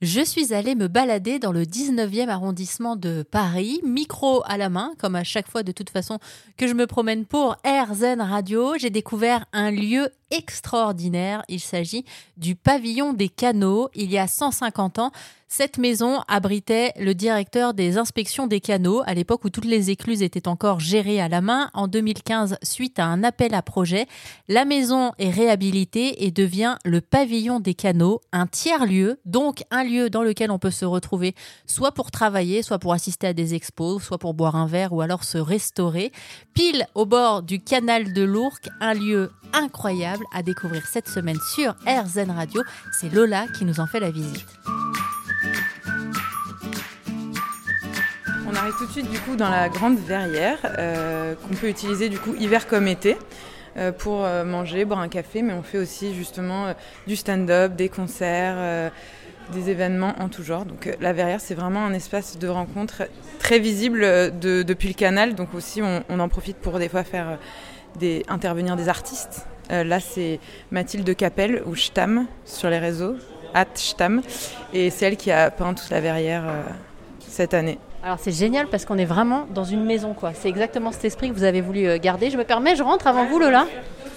je suis allée me balader dans le 19e arrondissement de Paris, micro à la main, comme à chaque fois de toute façon que je me promène pour AirZen Radio. J'ai découvert un lieu extraordinaire. Il s'agit du pavillon des canaux. Il y a 150 ans, cette maison abritait le directeur des inspections des canaux à l'époque où toutes les écluses étaient encore gérées à la main. En 2015, suite à un appel à projet, la maison est réhabilitée et devient le pavillon des canaux, un tiers-lieu, donc un lieu dans lequel on peut se retrouver soit pour travailler, soit pour assister à des expos, soit pour boire un verre ou alors se restaurer. Pile au bord du canal de l'Ourcq, un lieu incroyable à découvrir cette semaine sur RZN Radio. C'est Lola qui nous en fait la visite. Arrive tout de suite du coup dans la grande verrière euh, qu'on peut utiliser du coup hiver comme été euh, pour euh, manger, boire un café, mais on fait aussi justement du stand-up, des concerts, des événements en tout genre. Donc la verrière c'est vraiment un espace de rencontre très visible depuis le canal, donc aussi on, en profite pour des fois faire intervenir des artistes. là c'est Mathilde Capelle ou Stam sur les réseaux, at Stam, et c'est elle qui a peint toute la verrière cette année. Alors c'est génial parce qu'on est vraiment dans une maison quoi. C'est exactement cet esprit que vous avez voulu euh, garder. Je me permets, je rentre avant vous Lola.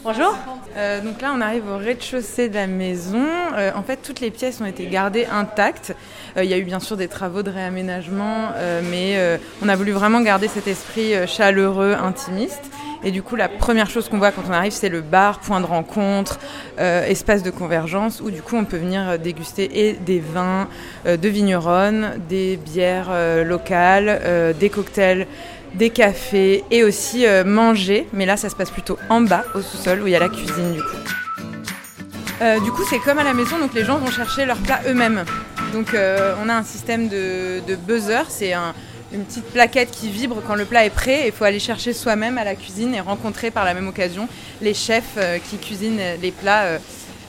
Bonjour. Euh, donc là on arrive au rez-de-chaussée de la maison. Euh, en fait toutes les pièces ont été gardées intactes. Il y a eu bien sûr des travaux de réaménagement, mais on a voulu vraiment garder cet esprit chaleureux, intimiste. Et du coup, la première chose qu'on voit quand on arrive, c'est le bar, point de rencontre, euh, espace de convergence, où du coup, on peut venir déguster et des vins euh, de vigneronnes, des bières euh, locales, des cocktails des cafés et aussi manger. Mais là, ça se passe plutôt en bas, au sous-sol, où il y a la cuisine du coup. du coup, c'est comme à la maison, donc les gens vont chercher leurs plats eux-mêmes. Donc, on a un système de, de buzzer, c'est un, une petite plaquette qui vibre quand le plat est prêt. Il faut aller chercher soi-même à la cuisine et rencontrer par la même occasion les chefs euh, qui cuisinent les plats, euh,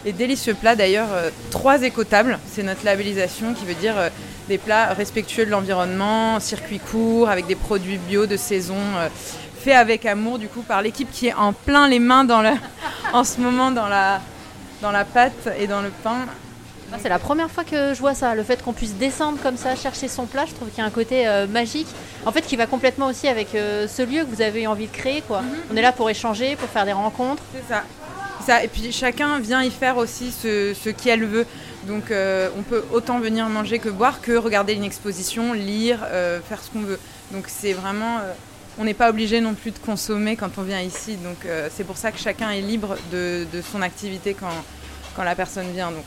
les délicieux plats d'ailleurs, euh, trois écotables. C'est notre labellisation qui veut dire des plats respectueux de l'environnement, circuit court, avec des produits bio de saison, faits avec amour du coup par l'équipe qui est en plein les mains en ce moment dans la pâte et dans le pain. Ah, c'est la première fois que je vois ça, le fait qu'on puisse descendre comme ça, chercher son plat, je trouve qu'il y a un côté euh, magique, en fait qui va complètement aussi avec euh, ce lieu que vous avez eu envie de créer. Quoi. Mhm. On est là pour échanger, pour faire des rencontres. C'est ça. ça. Et puis chacun vient y faire aussi ce, ce qu'elle veut. Donc euh, on peut autant venir manger que boire, que regarder une exposition, lire, faire ce qu'on veut. Donc c'est vraiment on n'est pas obligé non plus de consommer quand on vient ici. Donc c'est pour ça que chacun est libre de, de son activité quand, quand la personne vient. Donc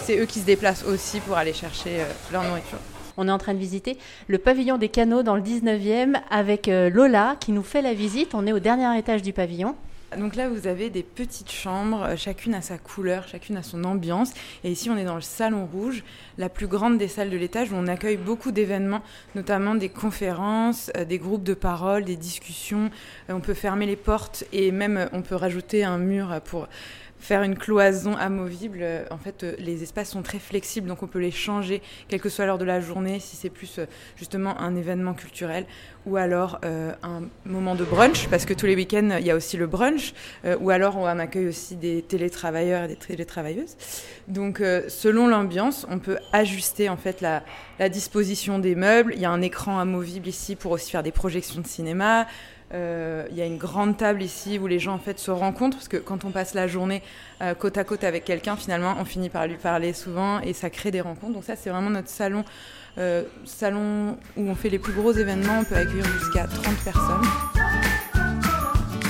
c'est eux qui se déplacent aussi pour aller chercher euh, leur nourriture. On est en train de visiter le pavillon des canaux dans le 19e avec euh, Lola qui nous fait la visite. On est au dernier étage du pavillon. Donc là, vous avez des petites chambres, euh, chacune a sa couleur, chacune a son ambiance. Et ici, on est dans le salon rouge, la plus grande des salles de l'étage où on accueille beaucoup d'événements, notamment des conférences, des groupes de parole, des discussions. On peut fermer les portes et même on peut rajouter un mur pour faire une cloison amovible, euh, en fait, euh, les espaces sont très flexibles, donc on peut les changer, quelle que soit l'heure de la journée, si c'est plus euh, justement un événement culturel, ou alors un moment de brunch, parce que tous les week-ends, il y a aussi le brunch, ou alors on accueille aussi des télétravailleurs et des télétravailleuses. Donc, selon l'ambiance, on peut ajuster en fait la, la disposition des meubles. Il y a un écran amovible ici pour aussi faire des projections de cinéma. Euh, il y a une grande table ici où les gens en fait se rencontrent parce que quand on passe la journée euh, côte à côte avec quelqu'un, finalement, on finit par lui parler souvent et ça crée des rencontres. Donc ça, c'est vraiment notre salon, euh, salon où on fait les plus gros événements. On peut accueillir jusqu'à 30 personnes.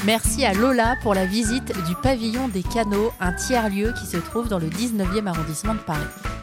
Merci à Lola pour la visite du pavillon des canaux, un tiers-lieu qui se trouve dans le 19e arrondissement de Paris.